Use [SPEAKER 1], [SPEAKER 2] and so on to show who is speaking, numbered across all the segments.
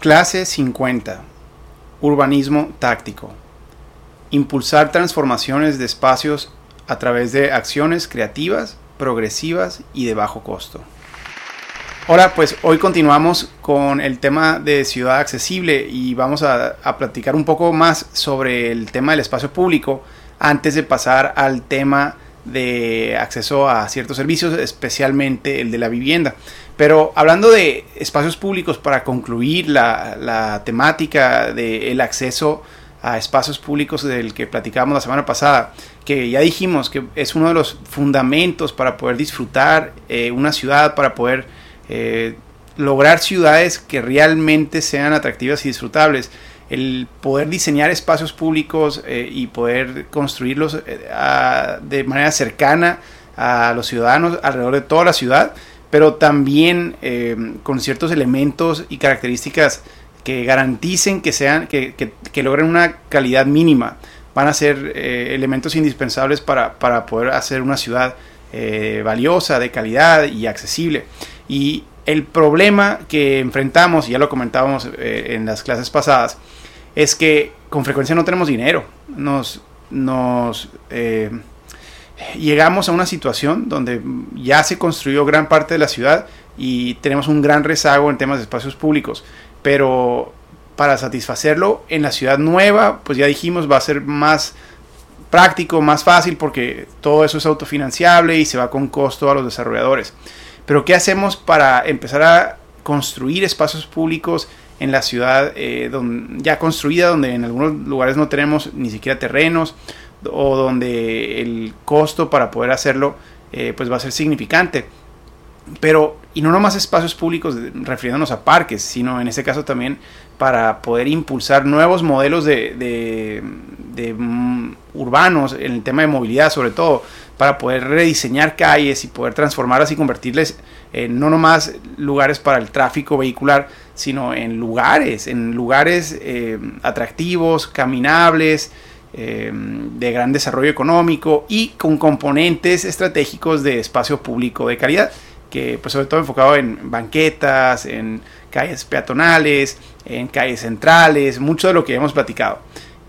[SPEAKER 1] Clase 50. Urbanismo táctico. Impulsar transformaciones de espacios a través de acciones creativas, progresivas y de bajo costo. Hola, pues hoy continuamos con el tema de ciudad accesible y vamos a, a, platicar un poco más sobre el tema del espacio público antes de pasar al tema de acceso a ciertos servicios, especialmente el de la vivienda. Pero hablando de espacios públicos, para concluir la, temática del acceso a espacios públicos del que platicábamos la semana pasada, que ya dijimos que es uno de los fundamentos para poder disfrutar eh, una ciudad, para poder eh, lograr ciudades que realmente sean atractivas y disfrutables. El poder diseñar espacios públicos eh, y poder construirlos de manera cercana a los ciudadanos alrededor de toda la ciudad, pero también eh, con ciertos elementos y características que garanticen que sean, que, que, logren una calidad mínima. Van a ser elementos indispensables para, para, poder hacer una ciudad valiosa, de calidad y accesible. Y el problema que enfrentamos, ya lo comentábamos en las clases pasadas, es que con frecuencia no tenemos dinero. Nos, nos eh, llegamos a una situación donde ya se construyó gran parte de la ciudad y tenemos un gran rezago en temas de espacios públicos. Pero para satisfacerlo en la ciudad nueva, pues ya dijimos, va a ser más práctico, más fácil porque todo eso es autofinanciable y se va con costo a los desarrolladores. Pero ¿qué hacemos para empezar a construir espacios públicos en la ciudad eh, ya construida, donde en algunos lugares no tenemos ni siquiera terrenos o donde el costo para poder hacerlo eh, pues va a ser significante. Pero, y no nomás espacios públicos refiriéndonos a parques, sino en este caso también para poder impulsar nuevos modelos de, de, mm, urbanos en el tema de movilidad sobre todo, para poder rediseñar calles y poder transformarlas y convertirles en no nomás lugares para el tráfico vehicular, sino en lugares, en lugares eh, atractivos, caminables, eh, de gran desarrollo económico y con componentes estratégicos de espacio público de calidad, que pues sobre todo enfocado en banquetas, en calles peatonales, en calles centrales, mucho de lo que hemos platicado.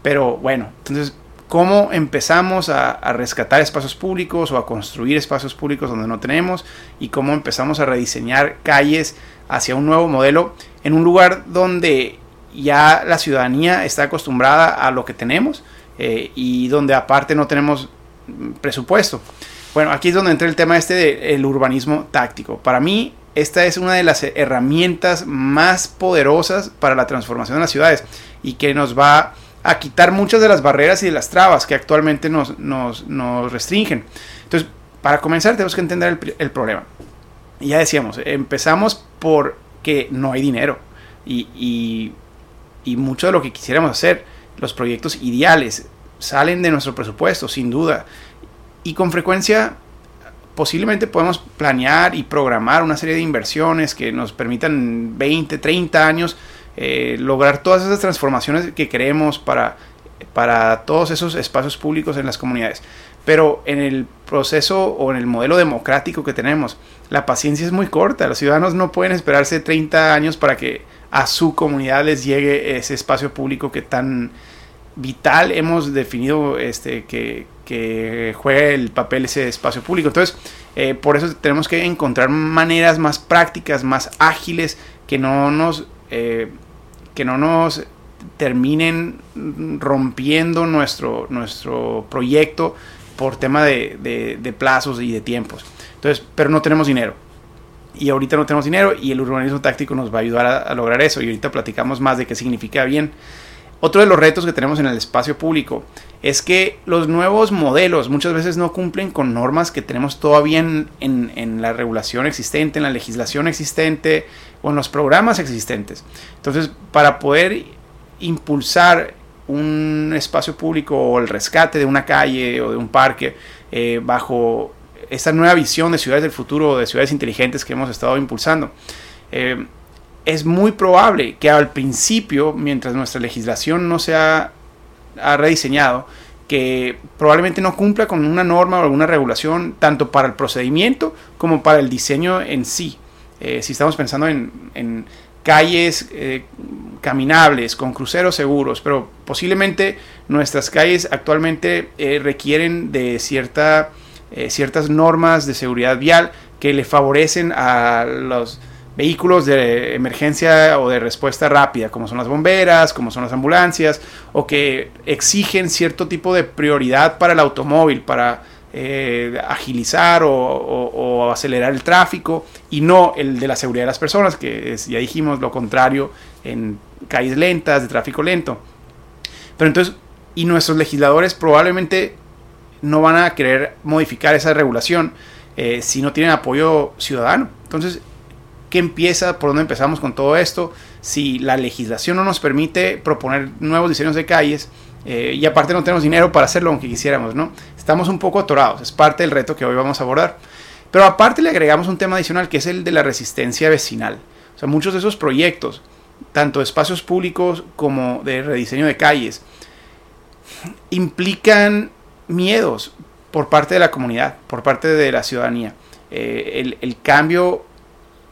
[SPEAKER 1] Pero bueno, entonces, ¿cómo empezamos a, a, rescatar espacios públicos o a construir espacios públicos donde no tenemos? ¿Y cómo empezamos a rediseñar calles hacia un nuevo modelo en un lugar donde ya la ciudadanía está acostumbrada a lo que tenemos eh, y donde aparte no tenemos presupuesto. Bueno, aquí es donde entra el tema este del urbanismo táctico. Para mí, esta es una de las herramientas más poderosas para la transformación de las ciudades y que nos va a quitar muchas de las barreras y de las trabas que actualmente nos, nos, nos restringen. Entonces, para comenzar tenemos que entender el, el problema. Y ya decíamos, empezamos porque no hay dinero. Y, y, mucho de lo que quisiéramos hacer, los proyectos ideales, salen de nuestro presupuesto, sin duda. Y con frecuencia posiblemente podemos planear y programar una serie de inversiones que nos permitan 20, 30 años eh, lograr todas esas transformaciones que queremos para, para todos esos espacios públicos en las comunidades. Pero en el proceso o en el modelo democrático que tenemos, la paciencia es muy corta. Los ciudadanos no pueden esperarse 30 años para que a su comunidad les llegue ese espacio público que tan vital hemos definido este, que, que juegue el papel ese espacio público. Entonces, eh, por eso tenemos que encontrar maneras más prácticas, más ágiles, que no nos, eh, que no nos terminen rompiendo nuestro, nuestro proyecto por tema de, plazos y de tiempos. Entonces, pero no tenemos dinero. Y ahorita no tenemos dinero y el urbanismo táctico nos va a ayudar a, lograr eso. Y ahorita platicamos más de qué significa bien. Otro de los retos que tenemos en el espacio público es que los nuevos modelos muchas veces no cumplen con normas que tenemos todavía en, en, la regulación existente, en la legislación existente o en los programas existentes. Entonces, para poder impulsar un espacio público o el rescate de una calle o de un parque eh, bajo esta nueva visión de ciudades del futuro, de ciudades inteligentes que hemos estado impulsando. Eh, es muy probable que al principio, mientras nuestra legislación no se ha, rediseñado, que probablemente no cumpla con una norma o alguna regulación, tanto para el procedimiento como para el diseño en sí. Eh, si estamos pensando en, calles caminables, con cruceros seguros, pero posiblemente nuestras calles actualmente eh, requieren de cierta, eh, ciertas normas de seguridad vial que le favorecen a los vehículos de emergencia o de respuesta rápida, como son las bomberas, como son las ambulancias, o que exigen cierto tipo de prioridad para el automóvil, para eh, agilizar o, acelerar el tráfico y no el de la seguridad de las personas, que ya dijimos lo contrario en calles lentas, de tráfico lento. Pero entonces, y nuestros legisladores probablemente no van a querer modificar esa regulación eh, si no tienen apoyo ciudadano. Entonces, ¿qué empieza? ¿Por dónde empezamos con todo esto? Si la legislación no nos permite proponer nuevos diseños de calles, eh, y aparte no tenemos dinero para hacerlo aunque quisiéramos, ¿no? Estamos un poco atorados, es parte del reto que hoy vamos a abordar. Pero aparte le agregamos un tema adicional que es el de la resistencia vecinal. O sea, muchos de esos proyectos, tanto de espacios públicos como de rediseño de calles, implican miedos por parte de la comunidad, por parte de la ciudadanía. Eh, el, cambio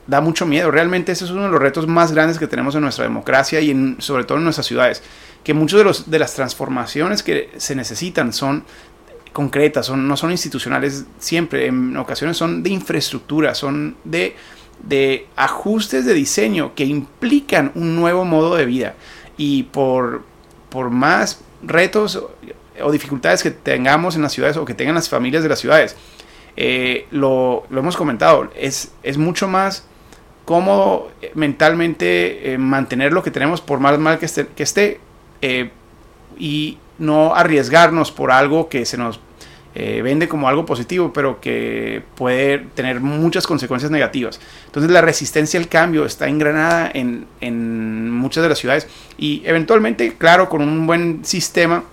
[SPEAKER 1] da mucho miedo. Realmente ese es uno de los retos más grandes que tenemos en nuestra democracia y en, sobre todo en nuestras ciudades que muchas de, los, de las transformaciones que se necesitan son concretas, son, no son institucionales siempre, en ocasiones son de infraestructura, son de, de ajustes de diseño que implican un nuevo modo de vida. Y por, por más retos o dificultades que tengamos en las ciudades o que tengan las familias de las ciudades, eh, lo, hemos comentado, es, es mucho más cómodo mentalmente eh, mantener lo que tenemos por más mal que esté, eh, y no arriesgarnos por algo que se nos eh, vende como algo positivo, pero que puede tener muchas consecuencias negativas. Entonces la resistencia al cambio está engranada en, en muchas de las ciudades y eventualmente, claro, con un buen sistema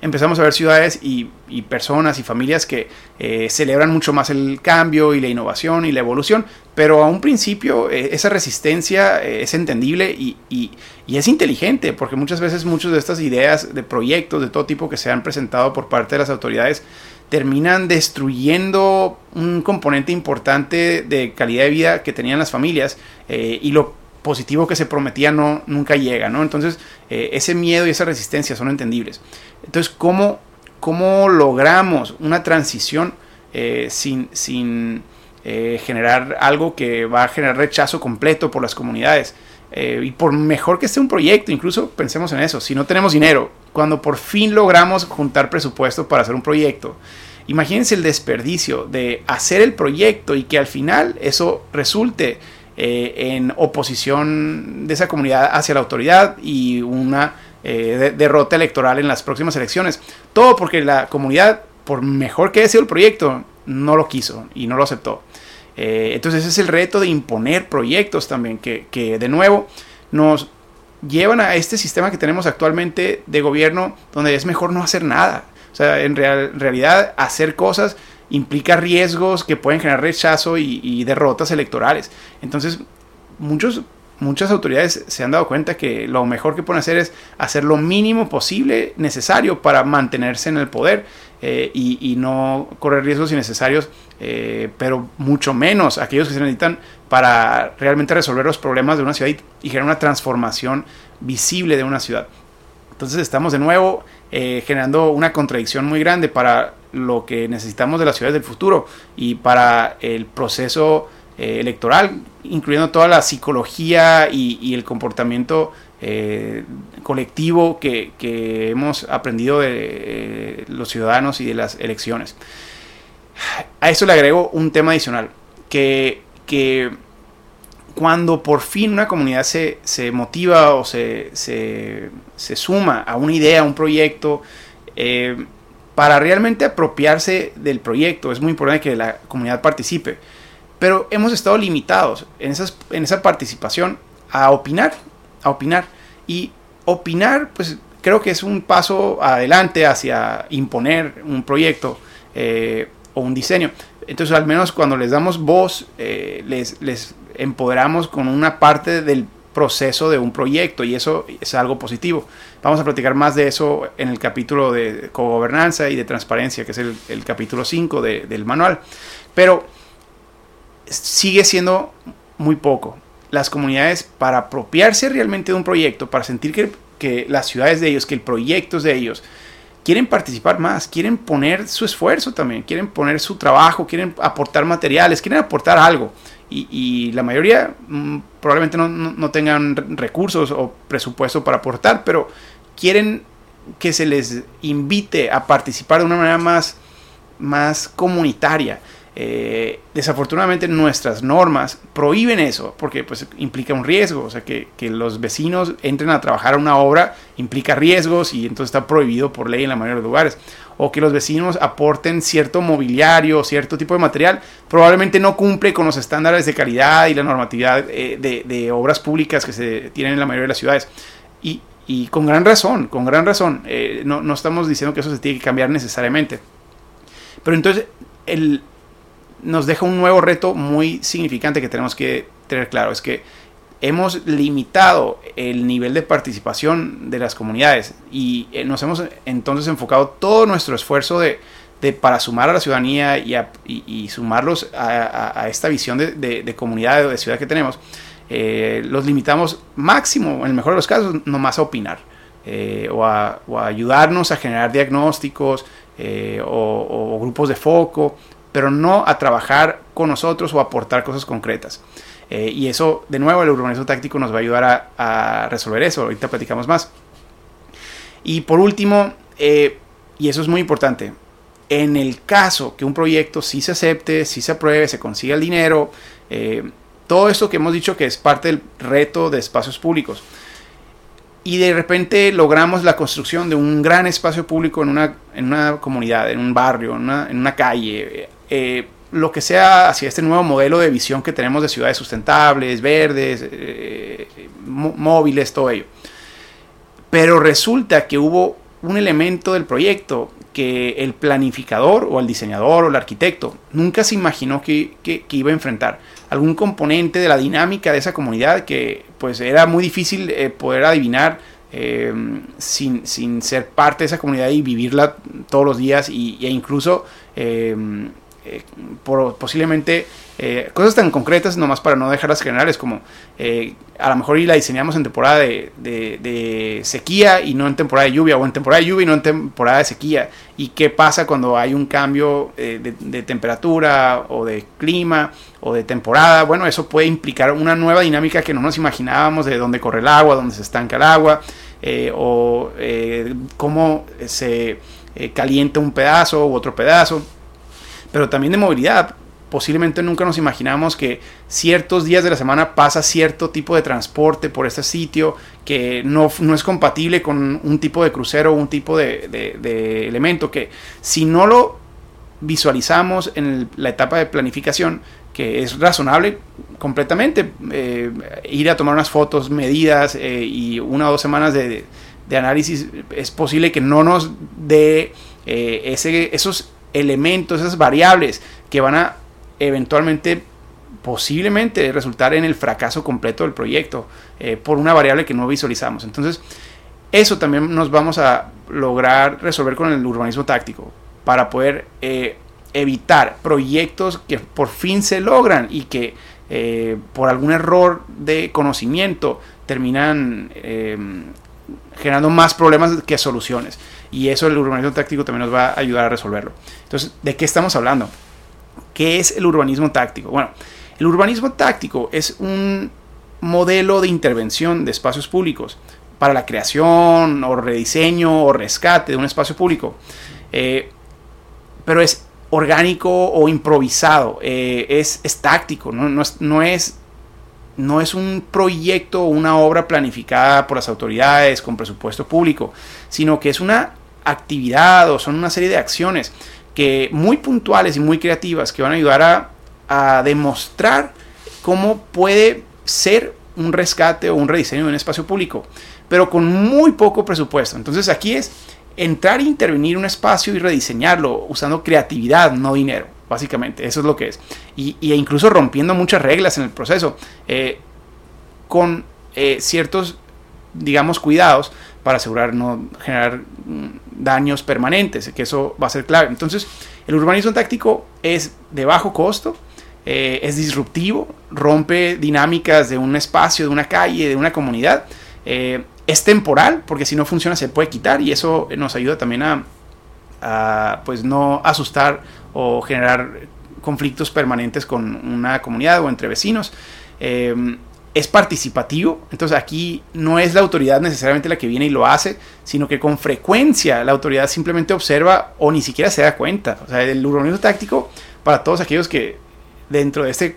[SPEAKER 1] empezamos a ver ciudades y, personas y familias que eh, celebran mucho más el cambio y la innovación y la evolución, pero a un principio eh, esa resistencia eh, es entendible y, es inteligente, porque muchas veces muchas de estas ideas de proyectos de todo tipo que se han presentado por parte de las autoridades terminan destruyendo un componente importante de calidad de vida que tenían las familias y lo positivo que se prometía no, nunca llega, ¿no? Entonces, ese miedo y esa resistencia son entendibles. Entonces, ¿cómo, cómo logramos una transición eh, sin, sin eh, generar algo que va a generar rechazo completo por las comunidades? Eh, y por mejor que esté un proyecto, incluso pensemos en eso, si no tenemos dinero, cuando por fin logramos juntar presupuesto para hacer un proyecto, imagínense el desperdicio de hacer el proyecto y que al final eso resulte en oposición de esa comunidad hacia la autoridad y una eh, derrota electoral en las próximas elecciones. Todo porque la comunidad, por mejor que haya sido el proyecto, no lo quiso y no lo aceptó. Eh, entonces ese es el reto de imponer proyectos también, que, de nuevo nos llevan a este sistema que tenemos actualmente de gobierno donde es mejor no hacer nada. O sea, en, realidad hacer cosas implica riesgos que pueden generar rechazo y, y derrotas electorales. Entonces, muchos muchas autoridades se han dado cuenta que lo mejor que pueden hacer es hacer lo mínimo posible necesario para mantenerse en el poder eh, y, no correr riesgos innecesarios, eh, pero mucho menos aquellos que se necesitan para realmente resolver los problemas de una ciudad y, generar una transformación visible de una ciudad. Entonces estamos de nuevo eh, generando una contradicción muy grande para lo que necesitamos de las ciudades del futuro y para el proceso eh, electoral, incluyendo toda la psicología y, el comportamiento eh, colectivo que, hemos aprendido de los ciudadanos y de las elecciones. A eso le agrego un tema adicional, que, que cuando por fin una comunidad se, motiva o se, se, suma a una idea, a un proyecto, para realmente apropiarse del proyecto es muy importante que la comunidad participe. Pero hemos estado limitados en, esas, en esa participación a opinar, a opinar. Y opinar, pues creo que es un paso adelante hacia imponer un proyecto eh, o un diseño. Entonces, al menos cuando les damos voz, eh, les, les empoderamos con una parte del proceso de un proyecto y eso es algo positivo. Vamos a platicar más de eso en el capítulo de cogobernanza y de transparencia, que es el, capítulo 5 de, del manual. Pero sigue siendo muy poco. las comunidades para apropiarse realmente de un proyecto, para sentir que, que las ciudades de ellos, que el proyecto es de ellos, quieren participar más, quieren poner su esfuerzo también, quieren poner su trabajo, quieren aportar materiales, quieren aportar algo. Y, la mayoría mm, probablemente no, no, tengan recursos o presupuesto para aportar, pero quieren que se les invite a participar de una manera más, más comunitaria. Eh, desafortunadamente nuestras normas prohíben eso porque pues implica un riesgo, o sea que, que, los vecinos entren a trabajar a una obra implica riesgos y entonces está prohibido por ley en la mayoría de lugares. O que los vecinos aporten cierto mobiliario, cierto tipo de material, probablemente no cumple con los estándares de calidad y la normatividad eh, de, de, obras públicas que se tienen en la mayoría de las ciudades. Y, y con gran razón, con gran razón, eh, no, no estamos diciendo que eso se tiene que cambiar necesariamente. Pero entonces el, nos deja un nuevo reto muy significante que tenemos que tener claro. Es que hemos limitado el nivel de participación de las comunidades y eh, nos hemos entonces enfocado todo nuestro esfuerzo de, para sumar a la ciudadanía y, sumarlos a, esta visión de, comunidad o de ciudad que tenemos. Eh, los limitamos máximo, en el mejor de los casos, nomás a opinar eh, o, a, ayudarnos a generar diagnósticos o, grupos de foco pero no a trabajar con nosotros o aportar cosas concretas. Eh, y eso, de nuevo, el urbanismo táctico nos va a ayudar a, resolver eso. Ahorita platicamos más. Y por último, eh, y eso es muy importante, en el caso que un proyecto sí se acepte, sí se apruebe, se consiga el dinero, eh, todo esto que hemos dicho que es parte del reto de espacios públicos, y de repente logramos la construcción de un gran espacio público en una, en una comunidad, en un barrio, en una, en una calle, eh, lo que sea hacia este nuevo modelo de visión que tenemos de ciudades sustentables, verdes, eh, móviles, todo ello. Pero resulta que hubo un elemento del proyecto que el planificador o el diseñador o el arquitecto nunca se imaginó que, iba a enfrentar. Algún componente de la dinámica de esa comunidad que pues era muy difícil eh, poder adivinar sin, ser parte de esa comunidad y vivirla todos los días y, e incluso por, posiblemente eh, cosas tan concretas nomás para no dejarlas generales como eh, a lo mejor y la diseñamos en temporada de, sequía y no en temporada de lluvia o en temporada de lluvia y no en temporada de sequía. Y qué pasa cuando hay un cambio de, temperatura o de clima o de temporada bueno eso puede implicar una nueva dinámica que no nos imaginábamos de dónde corre el agua dónde se estanca el agua o cómo se calienta un pedazo u otro pedazo pero también de movilidad. Posiblemente nunca nos imaginamos que ciertos días de la semana pasa cierto tipo de transporte por este sitio que no, no es compatible con un tipo de crucero o un tipo de, elemento que si no lo visualizamos en la etapa de planificación, que es razonable completamente, eh, ir a tomar unas fotos, medidas eh, y una o dos semanas de, análisis, es posible que no nos dé eh, ese, esos elementos, esas variables que van a eventualmente, posiblemente, resultar en el fracaso completo del proyecto eh, por una variable que no visualizamos. Entonces, eso también nos vamos a lograr resolver con el urbanismo táctico para poder eh, evitar proyectos que por fin se logran y que eh, por algún error de conocimiento terminan generando más problemas que soluciones. Y eso el urbanismo táctico también nos va a ayudar a resolverlo. Entonces, ¿de qué estamos hablando? ¿Qué es el urbanismo táctico? Bueno, el urbanismo táctico es un modelo de intervención de espacios públicos para la creación o rediseño o rescate de un espacio público. Eh, pero es orgánico o improvisado, eh, es, táctico, no, es, no, es, no es un proyecto o una obra planificada por las autoridades con presupuesto público, sino que es una actividad o son una serie de acciones que muy puntuales y muy creativas que van a ayudar a, demostrar cómo puede ser un rescate o un rediseño de un espacio público, pero con muy poco presupuesto. Entonces aquí es entrar e intervenir un espacio y rediseñarlo usando creatividad, no dinero, básicamente. Eso es lo que es. Y, incluso rompiendo muchas reglas en el proceso, eh, con eh, ciertos, digamos, cuidados para asegurar no generar mm, daños permanentes, que eso va a ser clave. Entonces, el urbanismo táctico es de bajo costo, eh, es disruptivo, rompe dinámicas de un espacio, de una calle, de una comunidad. Eh, es temporal, porque si no funciona se puede quitar y eso nos ayuda también a, pues no asustar o generar conflictos permanentes con una comunidad o entre vecinos. Eh, es participativo, entonces aquí no es la autoridad necesariamente la que viene y lo hace, sino que con frecuencia la autoridad simplemente observa o ni siquiera se da cuenta. O sea, el urbanismo táctico, para todos aquellos que dentro de este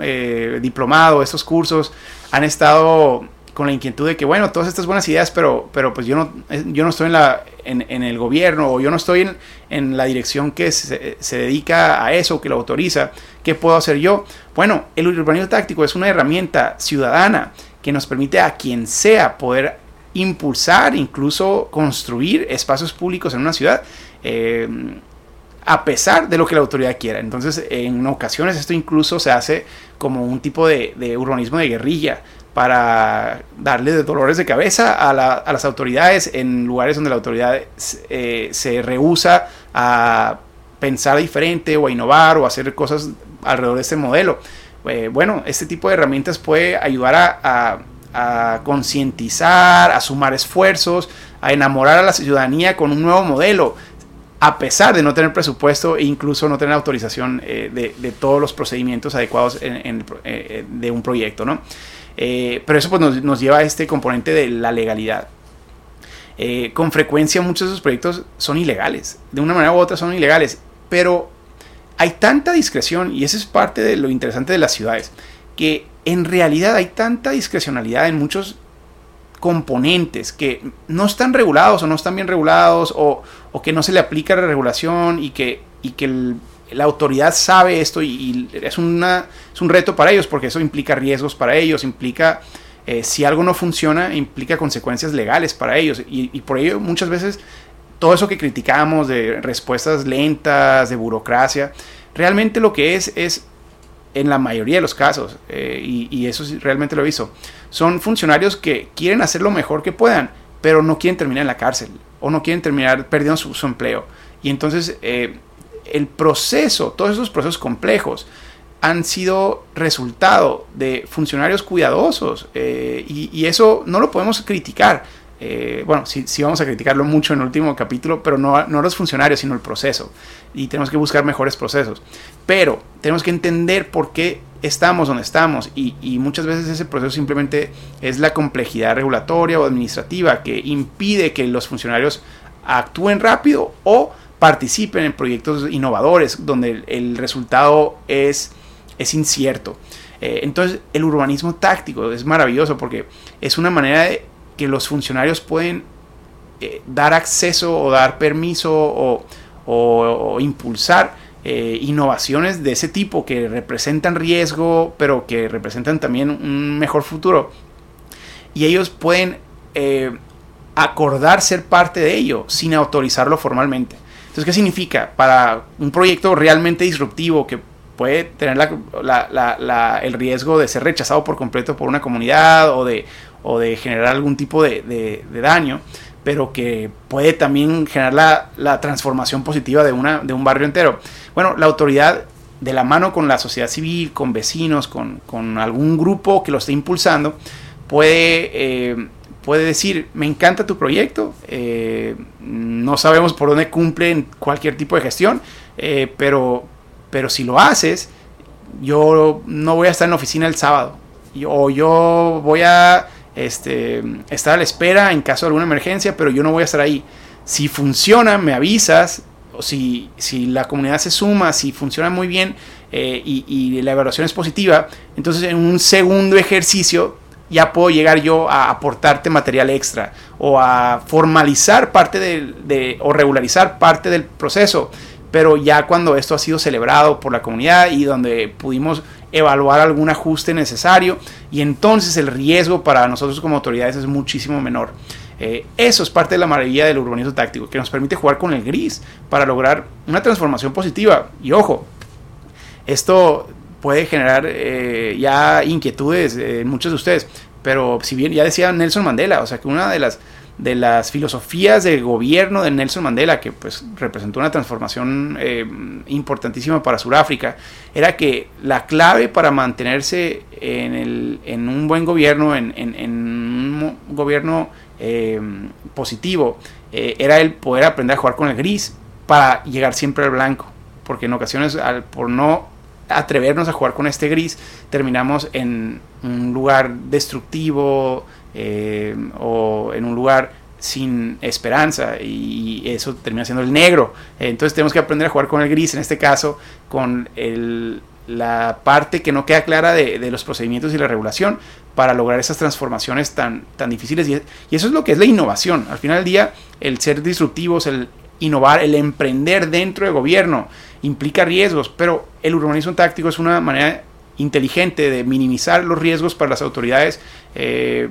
[SPEAKER 1] eh, diplomado, estos cursos, han estado con la inquietud de que, bueno, todas estas buenas ideas, pero, pero pues yo no, eh, yo no estoy en, la, en, el gobierno o yo no estoy en, en la dirección que se, se, dedica a eso, que lo autoriza, ¿qué puedo hacer yo? Bueno, el urbanismo táctico es una herramienta ciudadana que nos permite a quien sea poder impulsar, incluso construir espacios públicos en una ciudad. Eh, a pesar de lo que la autoridad quiera. Entonces, en ocasiones esto incluso se hace como un tipo de, urbanismo de guerrilla, para darle dolores de cabeza a, las autoridades en lugares donde la autoridad eh, se rehúsa a pensar diferente o a innovar o a hacer cosas alrededor de este modelo. Eh, bueno, este tipo de herramientas puede ayudar a, concientizar, a sumar esfuerzos, a enamorar a la ciudadanía con un nuevo modelo, a pesar de no tener presupuesto e incluso no tener autorización eh, de, todos los procedimientos adecuados de un proyecto, ¿no? Eh, pero eso pues, nos, lleva a este componente de la legalidad. Eh, con frecuencia muchos de esos proyectos son ilegales, de una manera u otra son ilegales, pero hay tanta discreción, y eso es parte de lo interesante de las ciudades, que en realidad hay tanta discrecionalidad en muchos componentes que no están regulados o no están bien regulados o, o que no se le aplica la regulación y que, y que la autoridad sabe esto y, es, una, es un reto para ellos porque eso implica riesgos para ellos, implica, eh, si algo no funciona, implica consecuencias legales para ellos. Y, por ello muchas veces todo eso que criticamos de respuestas lentas, de burocracia, realmente lo que es es, en la mayoría de los casos, eh, y, eso realmente lo he visto, son funcionarios que quieren hacer lo mejor que puedan, pero no quieren terminar en la cárcel o no quieren terminar perdiendo su, empleo. Y entonces eh, el proceso, todos esos procesos complejos, han sido resultado de funcionarios cuidadosos eh, y, eso no lo podemos criticar. Eh, bueno, sí, sí, vamos a criticarlo mucho en el último capítulo, pero no, no los funcionarios, sino el proceso. Y tenemos que buscar mejores procesos. Pero tenemos que entender por qué estamos donde estamos y, muchas veces ese proceso simplemente es la complejidad regulatoria o administrativa que impide que los funcionarios actúen rápido o participen en proyectos innovadores donde el, resultado es, es incierto. Eh, entonces el urbanismo táctico es maravilloso porque es una manera de que los funcionarios pueden eh, dar acceso o dar permiso o, impulsar eh, innovaciones de ese tipo que representan riesgo pero que representan también un mejor futuro y ellos pueden acordar ser parte de ello sin autorizarlo formalmente. Entonces, ¿qué significa? Para un proyecto realmente disruptivo que puede tener el riesgo de ser rechazado por completo por una comunidad o de, generar algún tipo de, daño, pero que puede también generar la, transformación positiva de, un barrio entero. Bueno, la autoridad de la mano con la sociedad civil, con vecinos, con, algún grupo que lo esté impulsando, puede eh, decir, me encanta tu proyecto, eh, no sabemos por dónde cumple cualquier tipo de gestión, eh, pero, pero si lo haces, yo no voy a estar en la oficina el sábado, o yo voy a este, estar a la espera en caso de alguna emergencia, pero yo no voy a estar ahí. Si funciona, me avisas, o si, la comunidad se suma, si funciona muy bien eh, y, y la evaluación es positiva, entonces en un segundo ejercicio ya puedo llegar yo a aportarte material extra o a formalizar parte de, o regularizar parte del proceso. Pero ya cuando esto ha sido celebrado por la comunidad y donde pudimos evaluar algún ajuste necesario y entonces el riesgo para nosotros como autoridades es muchísimo menor. Eh, eso es parte de la maravilla del urbanismo táctico, que nos permite jugar con el gris para lograr una transformación positiva. Y ojo, esto puede generar eh, ya inquietudes en muchos de ustedes. pero si bien ya decía Nelson Mandela, o sea que una de las de las filosofías de gobierno de Nelson Mandela, que pues representó una transformación eh, importantísima para Sudáfrica, era que la clave para mantenerse en, el, en un buen gobierno, en, un gobierno eh, positivo, eh, era el poder aprender a jugar con el gris para llegar siempre al blanco, porque en ocasiones al, por no atrevernos a jugar con este gris, terminamos en un lugar destructivo, eh, o en un lugar sin esperanza y eso termina siendo el negro. Entonces tenemos que aprender a jugar con el gris, en este caso, con la parte que no queda clara de, los procedimientos y la regulación para lograr esas transformaciones tan, tan difíciles. Y, eso es lo que es la innovación. Al final del día, el ser disruptivos, el innovar, el emprender dentro del gobierno implica riesgos, pero el urbanismo táctico es una manera inteligente de minimizar los riesgos para las autoridades. Eh,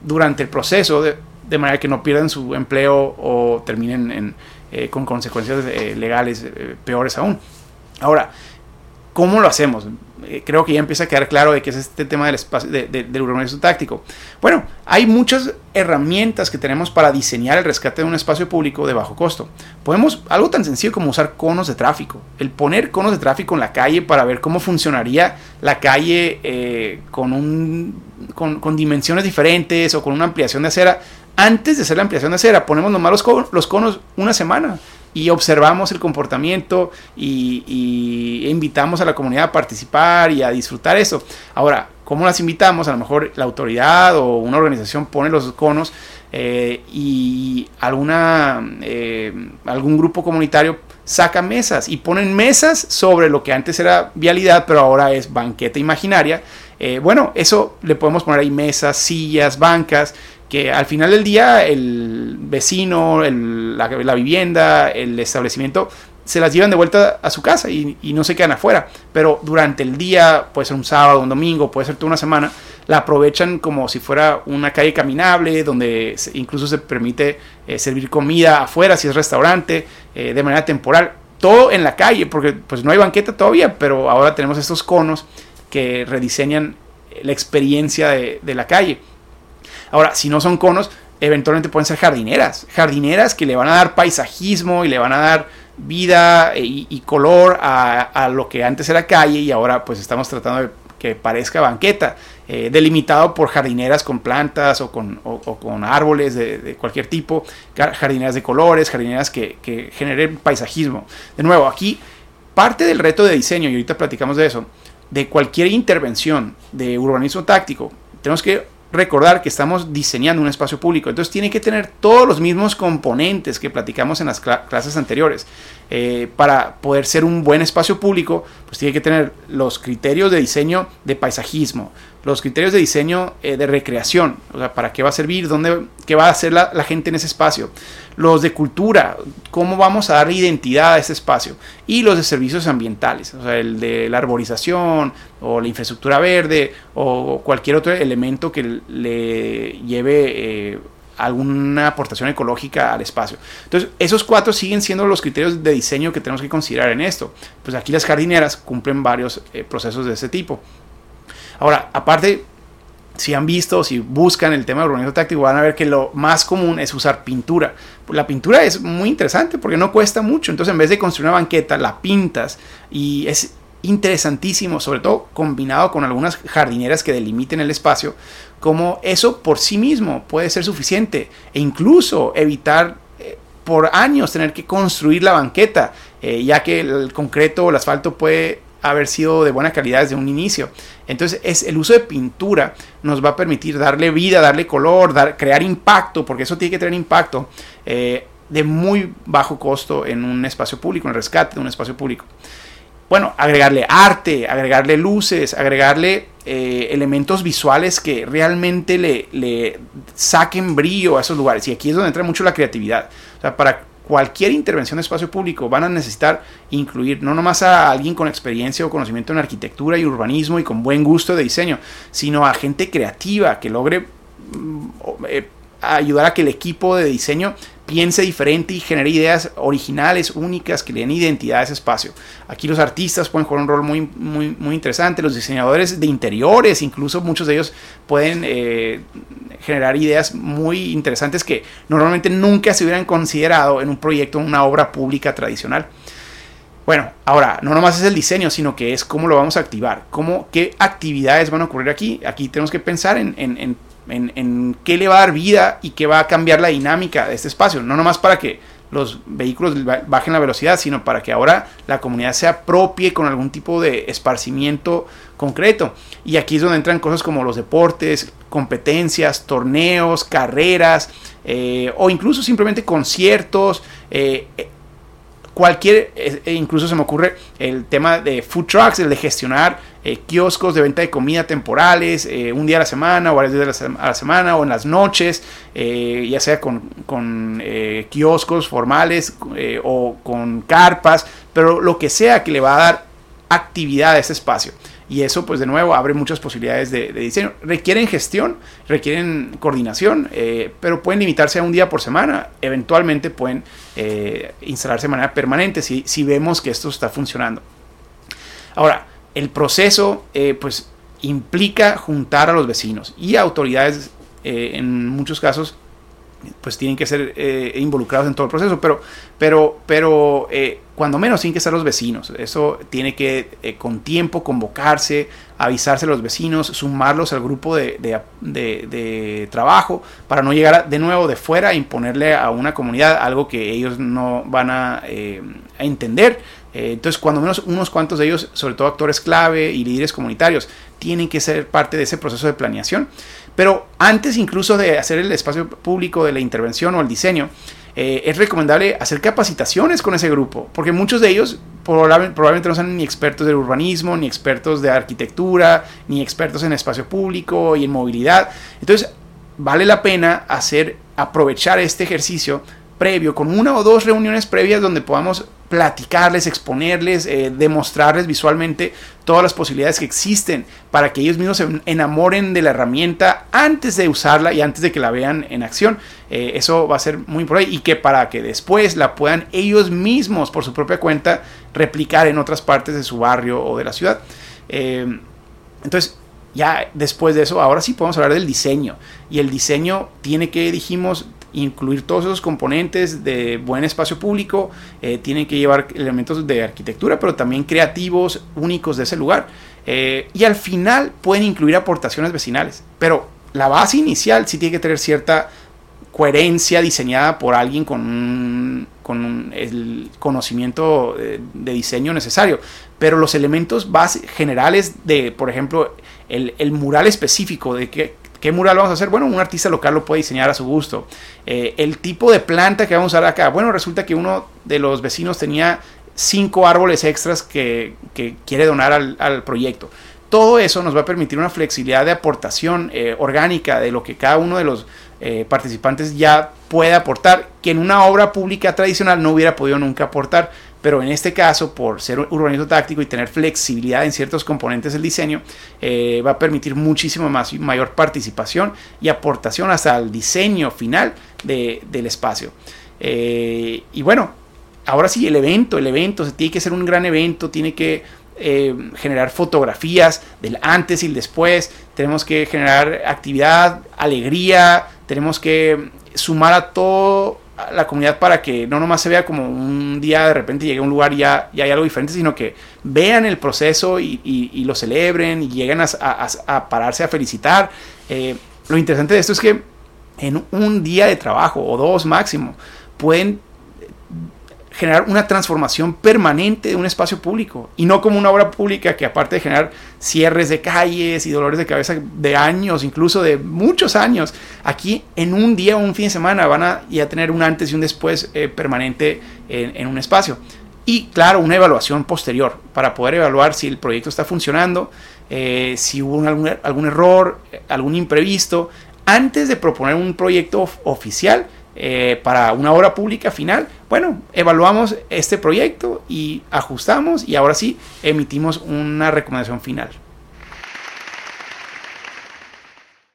[SPEAKER 1] durante el proceso, de, manera que no pierdan su empleo o terminen eh, con consecuencias eh, legales eh, peores aún. Ahora, ¿cómo lo hacemos? creo que ya empieza a quedar claro de qué es este tema del, espacio, del urbanismo táctico. Bueno, hay muchas herramientas que tenemos para diseñar el rescate de un espacio público de bajo costo. Podemos, algo tan sencillo como usar conos de tráfico, el poner conos de tráfico en la calle para ver cómo funcionaría la calle con un con, dimensiones diferentes o con una ampliación de acera. Antes de hacer la ampliación de acera, ponemos nomás los, conos una semana y observamos el comportamiento y, invitamos a la comunidad a participar y a disfrutar eso. Ahora, ¿cómo las invitamos? A lo mejor la autoridad o una organización pone los conos eh, y alguna, eh, algún grupo comunitario saca mesas y ponen mesas sobre lo que antes era vialidad, pero ahora es banqueta imaginaria eh, bueno, eso le podemos poner ahí mesas, sillas, bancas, que al final del día el vecino, la, vivienda, el establecimiento se las llevan de vuelta a su casa y, no se quedan afuera. Pero durante el día, puede ser un sábado, un domingo, puede ser toda una semana, la aprovechan como si fuera una calle caminable, donde incluso se permite eh, servir comida afuera si es restaurante, eh, de manera temporal. Todo en la calle, porque pues no hay banqueta todavía, pero ahora tenemos estos conos que rediseñan la experiencia de, la calle. Ahora, si no son conos, eventualmente pueden ser jardineras. Jardineras que le van a dar paisajismo y le van a dar vida y, color a, lo que antes era calle y ahora pues estamos tratando de que parezca banqueta, eh, delimitado por jardineras con plantas o con, con árboles de, cualquier tipo, jardineras de colores, jardineras que, que generen paisajismo. De nuevo, aquí parte del reto de diseño, y ahorita platicamos de eso, de cualquier intervención de urbanismo táctico, tenemos que recordar que estamos diseñando un espacio público. Entonces tiene que tener todos los mismos componentes que platicamos en las clases anteriores. Eh, para poder ser un buen espacio público, pues tiene que tener los criterios de diseño de paisajismo, los criterios de diseño eh, de recreación, o sea, para qué va a servir, dónde, qué va a hacer la, gente en ese espacio, los de cultura, cómo vamos a dar identidad a ese espacio, y los de servicios ambientales, o sea, el de la arborización o la infraestructura verde o cualquier otro elemento que le lleve... Eh, alguna aportación ecológica al espacio. Entonces, esos cuatro siguen siendo los criterios de diseño que tenemos que considerar en esto. Pues aquí las jardineras cumplen varios eh, procesos de ese tipo. Ahora, aparte, si han visto, si buscan el tema de urbanismo táctico, van a ver que lo más común es usar pintura. La pintura es muy interesante porque no cuesta mucho. Entonces, en vez de construir una banqueta, la pintas y es interesantísimo, sobre todo combinado con algunas jardineras que delimiten el espacio, como eso por sí mismo puede ser suficiente e incluso evitar eh, por años tener que construir la banqueta, eh, ya que el concreto o el asfalto puede haber sido de buena calidad desde un inicio. Entonces, es el uso de pintura nos va a permitir darle vida, darle color, crear impacto, porque eso tiene que tener impacto eh, de muy bajo costo en un espacio público, en el rescate de un espacio público bueno, agregarle arte, agregarle luces, agregarle eh, elementos visuales que realmente le, le, saquen brillo a esos lugares. Y aquí es donde entra mucho la creatividad. O sea, para cualquier intervención de espacio público van a necesitar incluir no nomás a alguien con experiencia o conocimiento en arquitectura y urbanismo y con buen gusto de diseño, sino a gente creativa que logre mm, eh, ayudar a que el equipo de diseño piense diferente y genere ideas originales, únicas, que le den identidad a ese espacio. Aquí los artistas pueden jugar un rol muy, muy, muy interesante, los diseñadores de interiores, incluso muchos de ellos pueden eh, generar ideas muy interesantes que normalmente nunca se hubieran considerado en un proyecto, en una obra pública tradicional. Bueno, ahora, no nomás es el diseño, sino que es cómo lo vamos a activar, cómo, qué actividades van a ocurrir aquí. Aquí tenemos que pensar en, en, qué le va a dar vida y qué va a cambiar la dinámica de este espacio. No nomás para que los vehículos bajen la velocidad, sino para que ahora la comunidad se apropie con algún tipo de esparcimiento concreto. Y aquí es donde entran cosas como los deportes, competencias, torneos, carreras, eh, o incluso simplemente conciertos. Eh, cualquier, e incluso se me ocurre el tema de food trucks, el de gestionar eh, kioscos de venta de comida temporales, eh, un día a la semana o varios días a la, semana o en las noches, eh, ya sea con, con kioscos formales o con carpas, pero lo que sea que le va a dar actividad a ese espacio. Y eso, pues de nuevo, abre muchas posibilidades de, diseño. Requieren gestión, requieren coordinación, eh, pero pueden limitarse a un día por semana. Eventualmente pueden eh, instalarse de manera permanente si, si, vemos que esto está funcionando. Ahora, el proceso, eh, pues, implica juntar a los vecinos y autoridades, en muchos casos, pues tienen que ser eh, involucrados en todo el proceso, pero, pero, pero eh, cuando menos tienen que ser los vecinos. Eso tiene que eh, con tiempo convocarse, avisarse a los vecinos, sumarlos al grupo de, de, trabajo para no llegar de nuevo de fuera a imponerle a una comunidad algo que ellos no van a, a entender. Entonces, cuando menos unos cuantos de ellos, sobre todo actores clave y líderes comunitarios, tienen que ser parte de ese proceso de planeación. Pero antes incluso de hacer el espacio público de la intervención o el diseño, eh, es recomendable hacer capacitaciones con ese grupo, porque muchos de ellos probablemente no son ni expertos del urbanismo, ni expertos de arquitectura, ni expertos en espacio público y en movilidad. Entonces, vale la pena hacer, aprovechar este ejercicio previo, con una o dos reuniones previas donde podamos platicarles, exponerles, eh, demostrarles visualmente todas las posibilidades que existen para que ellos mismos se enamoren de la herramienta antes de usarla y antes de que la vean en acción. Eh, eso va a ser muy importante y que para que después la puedan ellos mismos por su propia cuenta replicar en otras partes de su barrio o de la ciudad. Eh, entonces, ya después de eso, ahora sí podemos hablar del diseño. Y el diseño tiene que, dijimos, incluir todos esos componentes de buen espacio público, eh, tienen que llevar elementos de arquitectura, pero también creativos, únicos de ese lugar. Eh, y al final pueden incluir aportaciones vecinales, pero la base inicial sí tiene que tener cierta coherencia diseñada por alguien con, con el conocimiento de, diseño necesario. Pero los elementos base, generales de, por ejemplo, el, el mural específico de que ¿Qué mural vamos a hacer? Bueno, un artista local lo puede diseñar a su gusto. Eh, el tipo de planta que vamos a usar acá. Bueno, resulta que uno de los vecinos tenía cinco árboles extras que, quiere donar al, proyecto. Todo eso nos va a permitir una flexibilidad de aportación eh, orgánica de lo que cada uno de los eh, participantes ya puede aportar, que en una obra pública tradicional no hubiera podido nunca aportar pero en este caso, por ser urbanismo táctico y tener flexibilidad en ciertos componentes del diseño, eh, va a permitir muchísimo más, mayor participación y aportación hasta el diseño final del espacio. Eh, y bueno, ahora sí, el evento, el evento, se tiene que ser un gran evento, tiene que eh, generar fotografías del antes y el después, tenemos que generar actividad, alegría, tenemos que sumar a todo la comunidad para que no nomás se vea como un día de repente llegue a un lugar y ya, hay algo diferente, sino que vean el proceso y, lo celebren y lleguen a, pararse a felicitar. Eh, lo interesante de esto es que en un día de trabajo o dos máximo pueden generar una transformación permanente de un espacio público y no como una obra pública que aparte de generar cierres de calles y dolores de cabeza de años, incluso de muchos años, aquí en un día o un fin de semana van a ya tener un antes y un después eh, permanente en, un espacio. Y claro, una evaluación posterior para poder evaluar si el proyecto está funcionando, eh, si hubo algún, error, algún imprevisto, antes de proponer un proyecto oficial eh, para una obra pública final, bueno, evaluamos este proyecto y ajustamos y ahora sí emitimos una recomendación final.